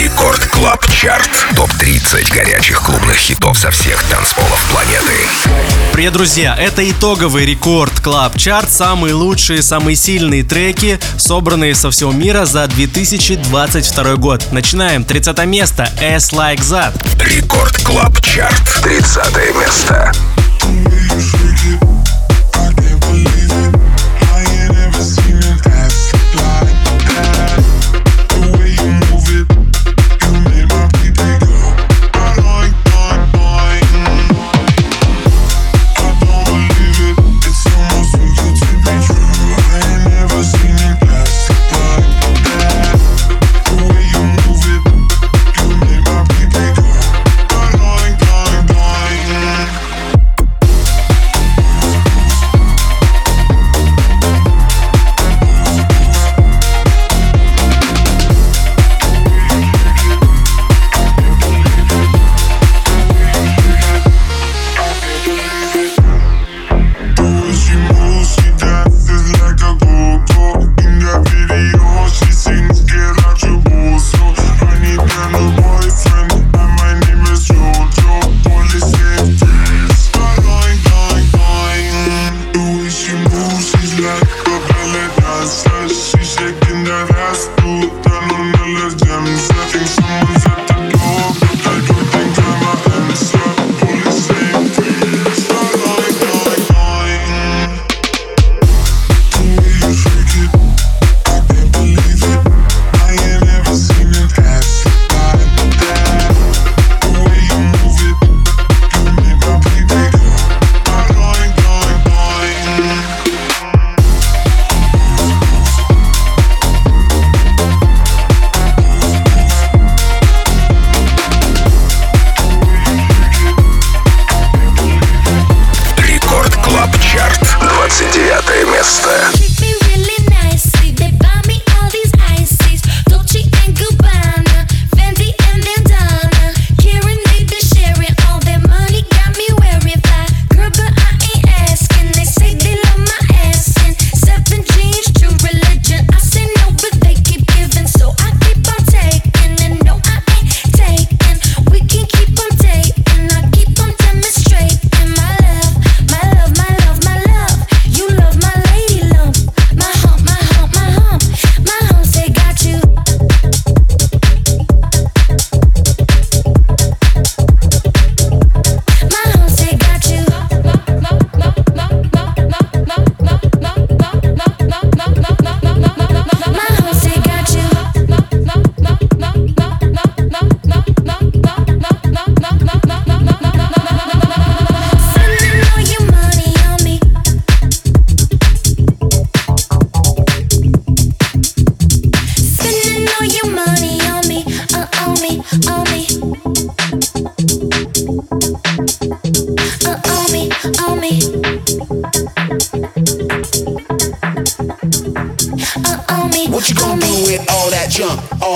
Record Club Chart. Топ-30 горячих клубных хитов со всех танцполов планеты. Привет, друзья! Это итоговый Record Club Chart. Самые лучшие, самые сильные треки, собранные со всего мира за 2022 год. Начинаем. 30 место. S Like That. Record Club Chart. 30 место.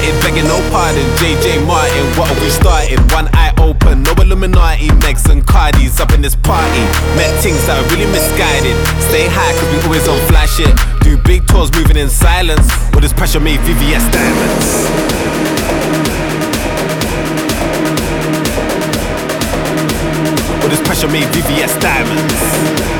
Clotted, begging no pardon. JJ Martin, what have we started? One eye open, no Illuminati. Megs and Cardis up in this party. Met things that are really misguided. Stay high, cause we always on flash it. Do big tours moving in silence. With this pressure made VVS diamonds. With this pressure made VVS diamonds.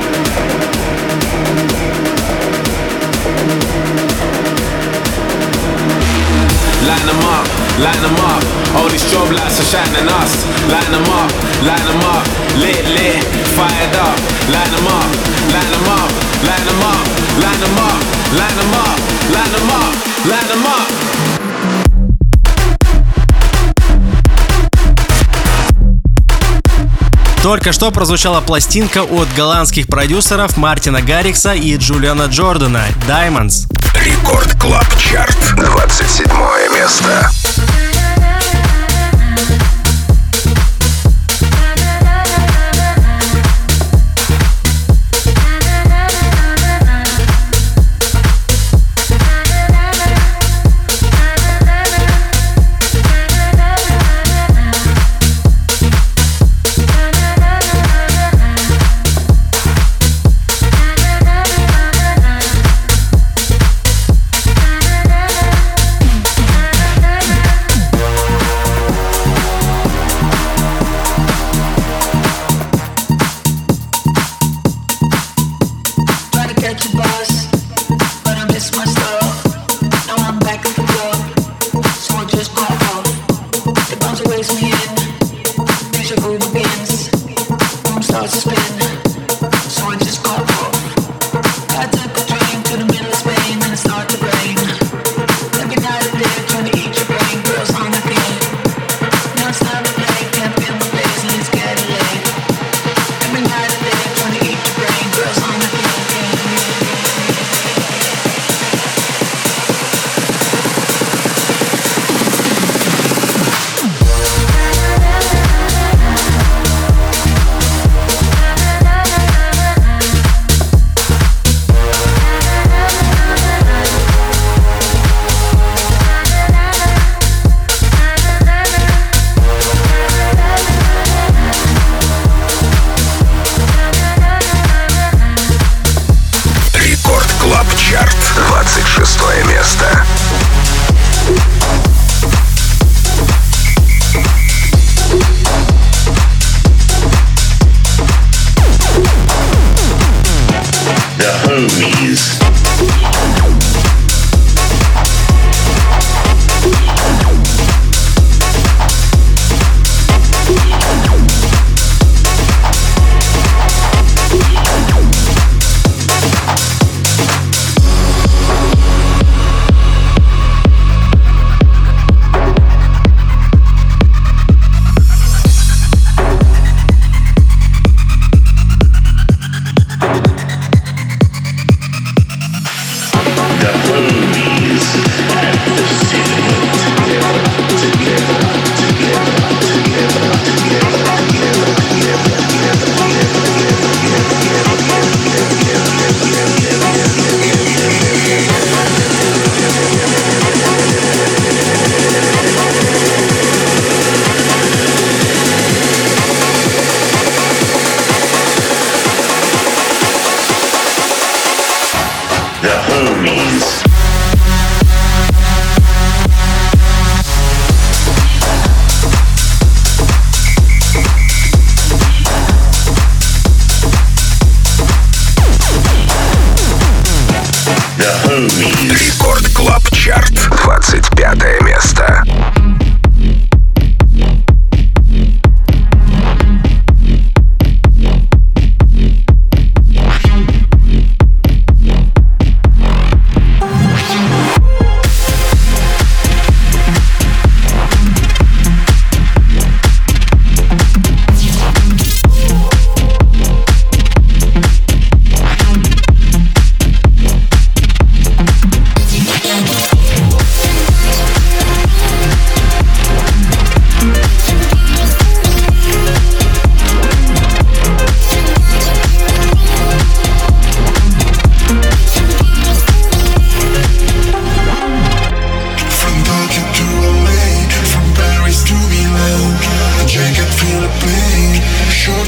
Up, line them up. All these strobe lights are shining us. Line them up, line them up. Lit, lit, fired up. Line them up, line them up, line them up, line them up, line them up, line them up, line them up. Только что прозвучала пластинка от голландских продюсеров Мартина Гаррикса и Джулиана Джордана «Diamonds». Рекорд Клаб Чарт. 27 место.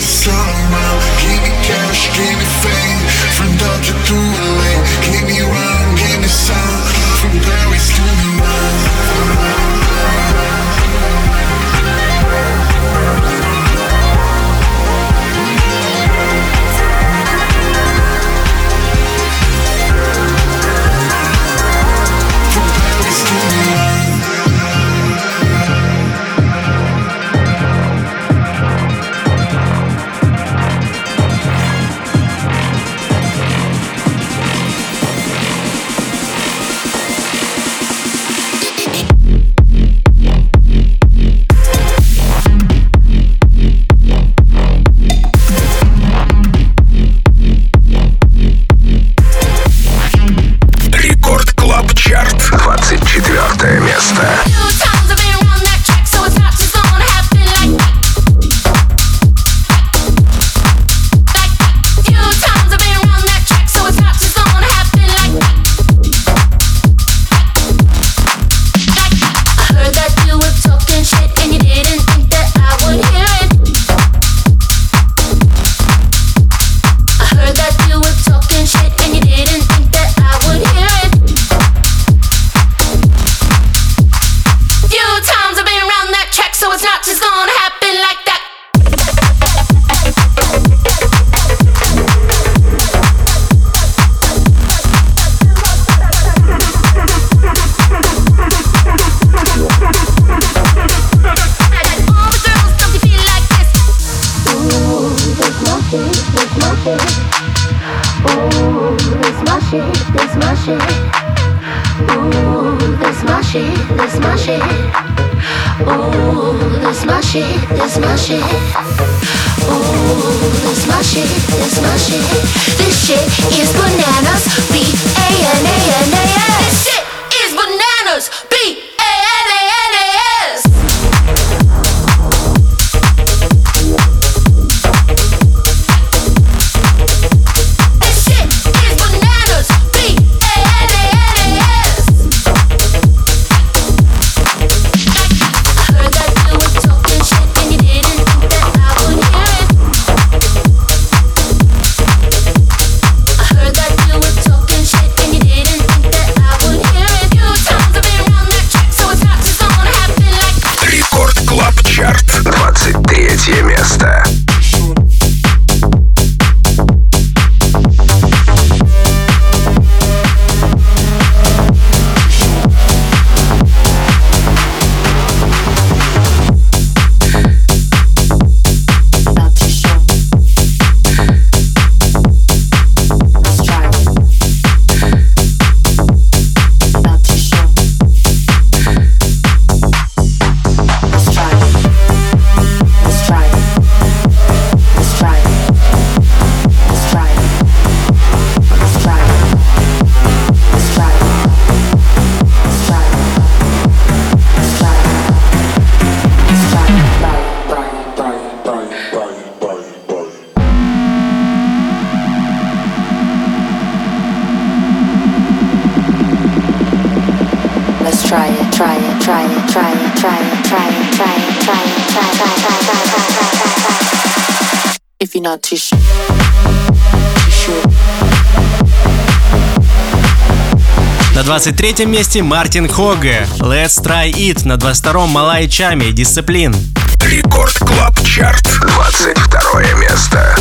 song. меня отыщу. На 23 месте Мартин Хоге, Let's Try It, на 22-м Malaa и Tchami, Discipline. Record Club Chart, 22 место.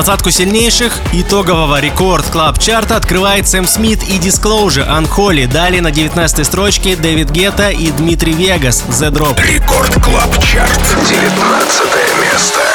Двадцатку сильнейших итогового рекорд клаб чарта открывает Сэм Смит и Disclosure Unholy. Далее на 19 строчке Дэвид Гетта и Дмитрий Вегас The Drop. Рекорд клаб чарт 19 место.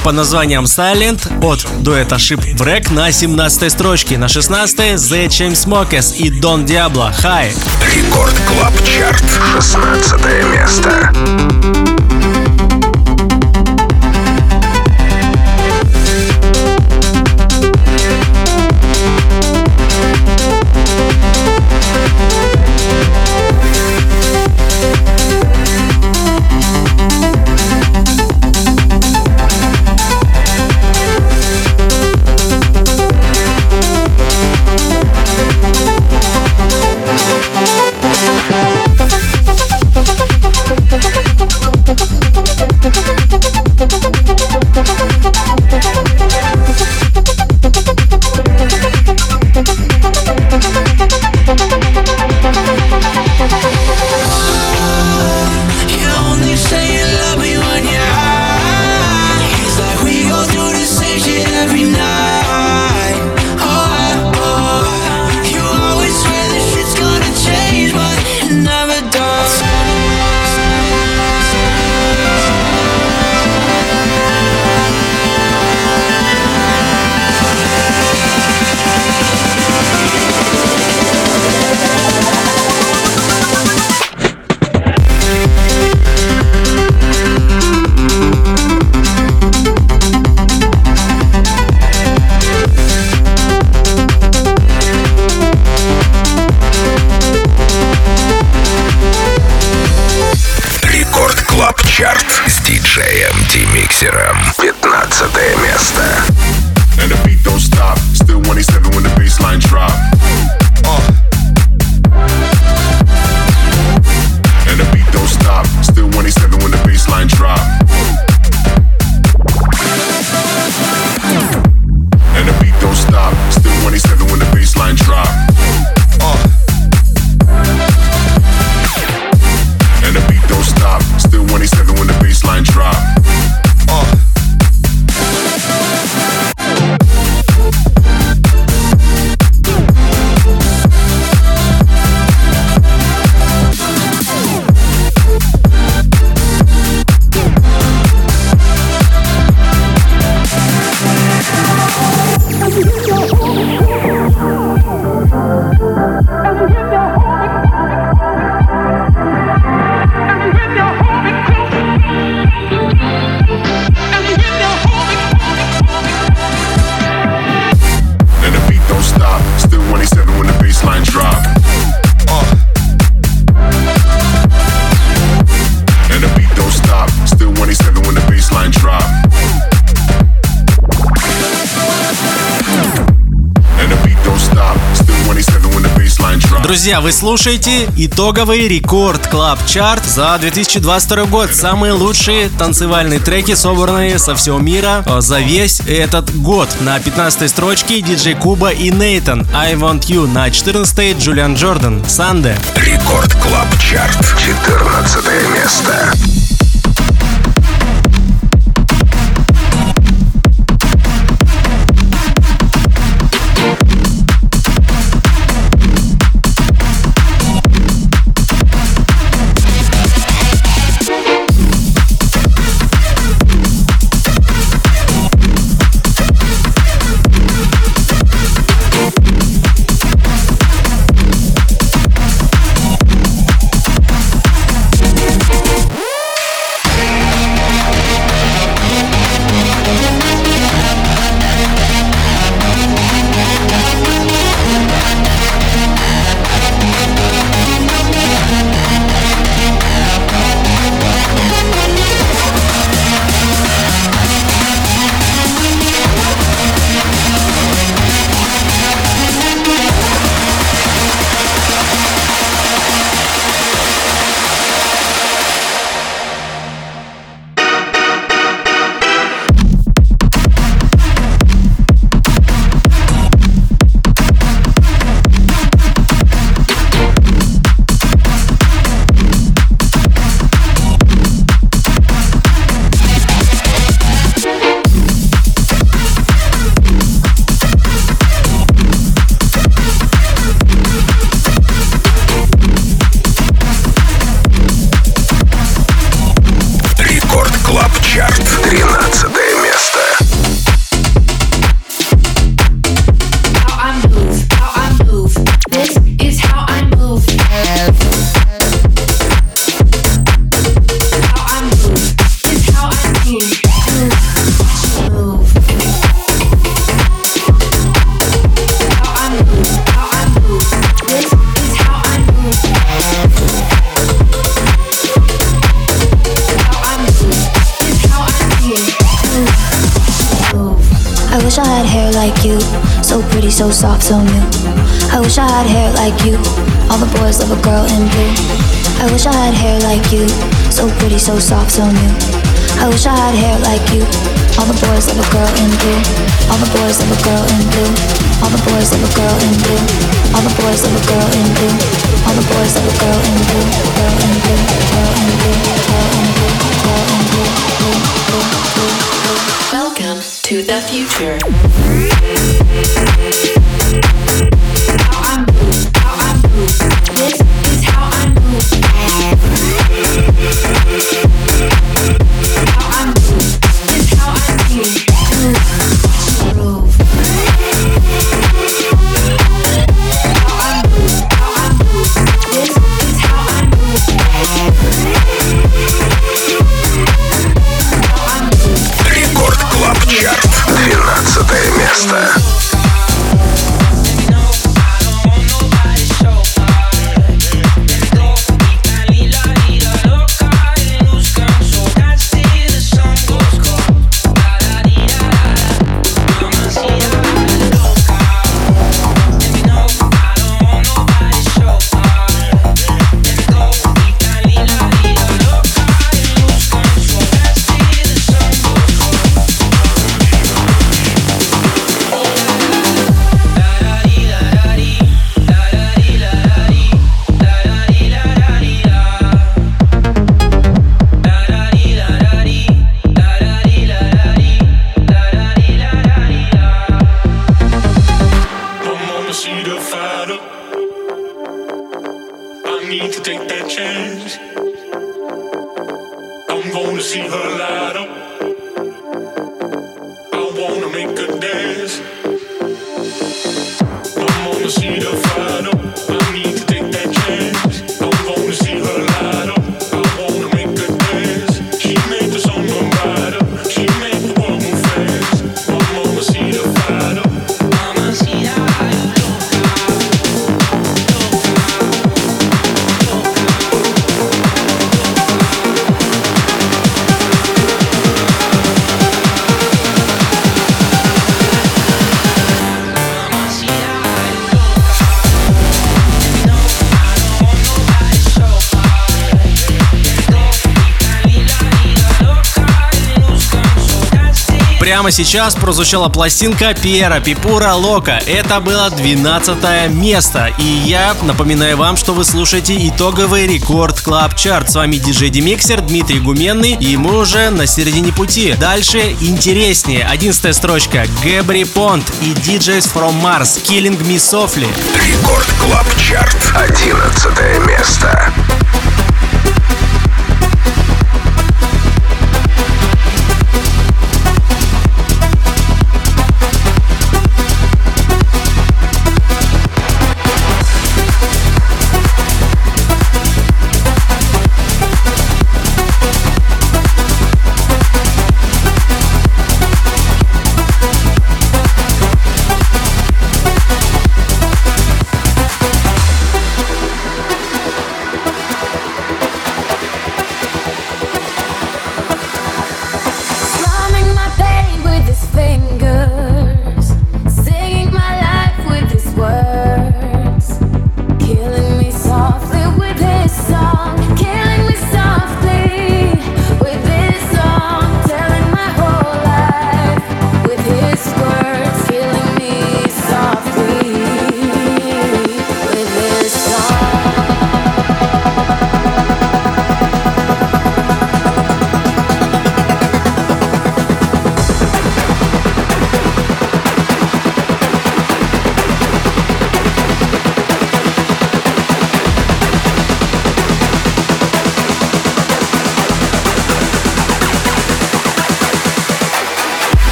Трек под названием Silent от дуэта Ship Wreck на 17 строчке. На 16 The Chainsmokers и Don Diablo High. Record Club Chart. 16 место. Демиксером. Друзья, вы слушаете итоговый Record Club Chart за 2022 год. Самые лучшие танцевальные треки, собранные со всего мира за весь этот год. На 15 строчке DJ Kuba и Neitan I Want You. На 14 Julian Jordan Sunday. Record Club Chart. 14 место. прямо сейчас прозвучала пластинка Piero Pirupa Loca. Это было 12 место. И я напоминаю вам, что вы слушаете итоговый Record Club Chart. С вами диджей Демиксер, Дмитрий Гуменный, и мы уже на середине пути. Дальше интереснее. 11 строчка. Gabry Ponte и DJs from Mars. Killing Me Softly. Record Club Chart. 11 место.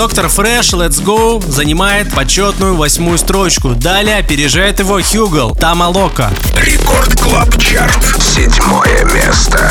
Dr. Fresch Let's Go занимает почетную восьмую строчку. Далее опережает его Hugel Tamo Loca. Record Club Chart. Седьмое место.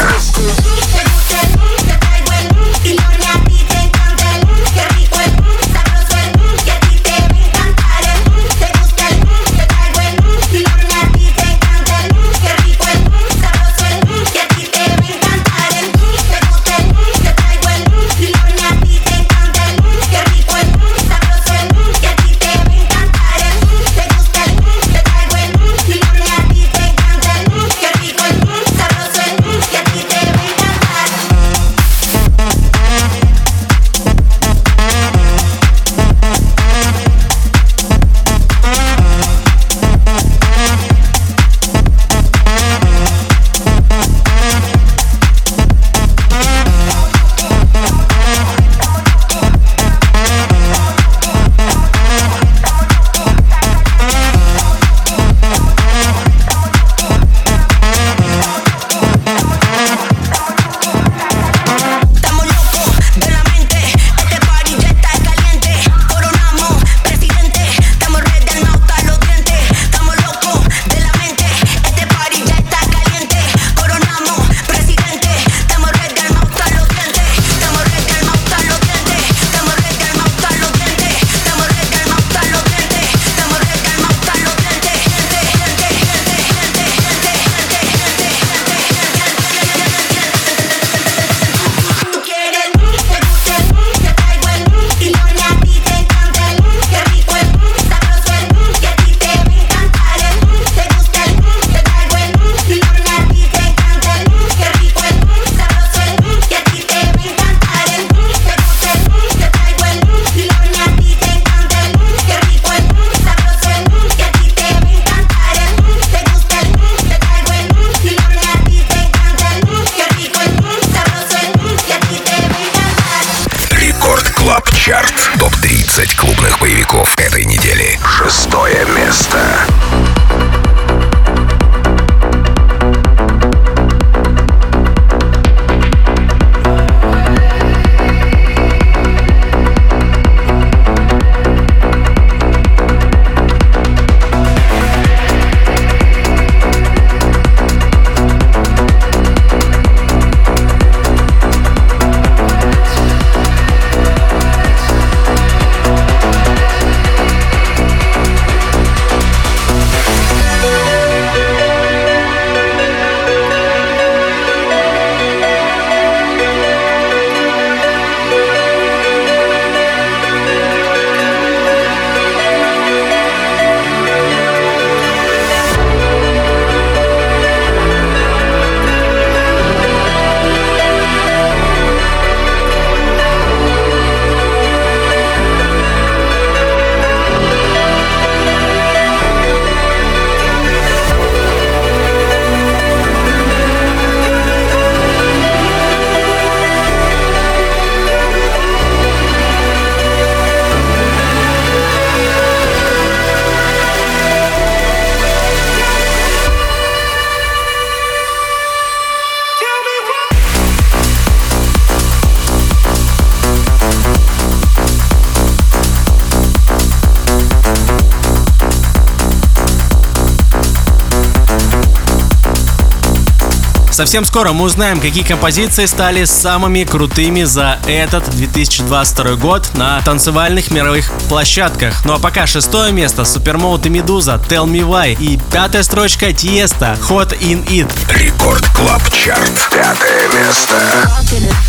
Совсем скоро мы узнаем, какие композиции стали самыми крутыми за этот 2022 год на танцевальных мировых площадках. Ну а пока шестое место Supermode и Meduza Tell Me Why и пятая строчка Tiësto Hot In It. Record Club Chart. Пятое место.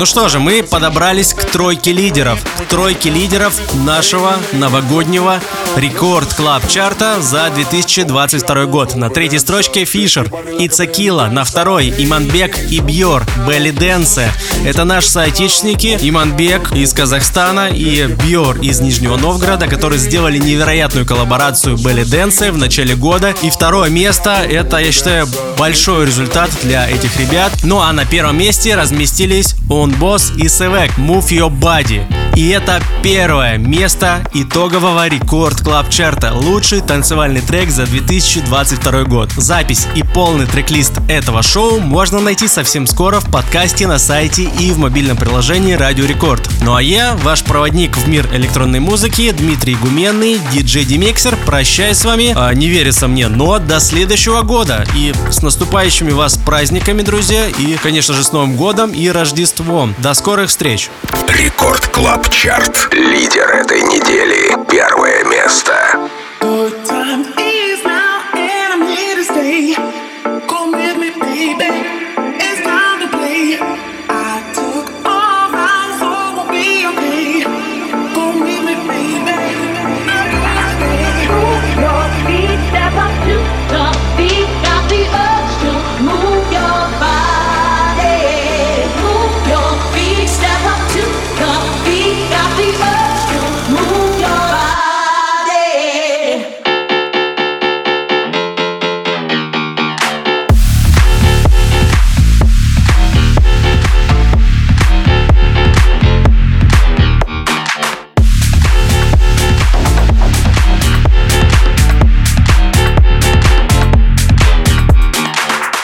Ну что же, мы подобрались к тройке лидеров. К тройке лидеров нашего новогоднего рекорд клаб чарта за 2022 год. На третьей строчке Фишер и Цакила. На второй Иманбек и Бьор. Белли Дэнсе. Это наши соотечественники. Иманбек из Казахстана и Бьор из Нижнего Новгорода, которые сделали невероятную коллаборацию Белли Дэнсе в начале года. И второе место, это, я считаю, большой результат для этих ребят. Ну а на первом месте разместились Он Босс и Севек Move Your Body. И это первое место итогового рекорд клаб чарта. Лучший танцевальный трек за 2022 год. Запись и полный трек-лист этого шоу можно найти совсем скоро в подкасте на сайте и в мобильном приложении Радио Рекорд. Ну а я, ваш проводник в мир электронной музыки, Дмитрий Гуменный, диджей Демиксер, прощаюсь с вами. А, не верится мне, но до следующего года. И с наступающими вас праздниками, друзья. И, конечно же, с Новым годом и Рождеством. До скорых встреч. Record Club Chart. Лидер этой недели. Первое место.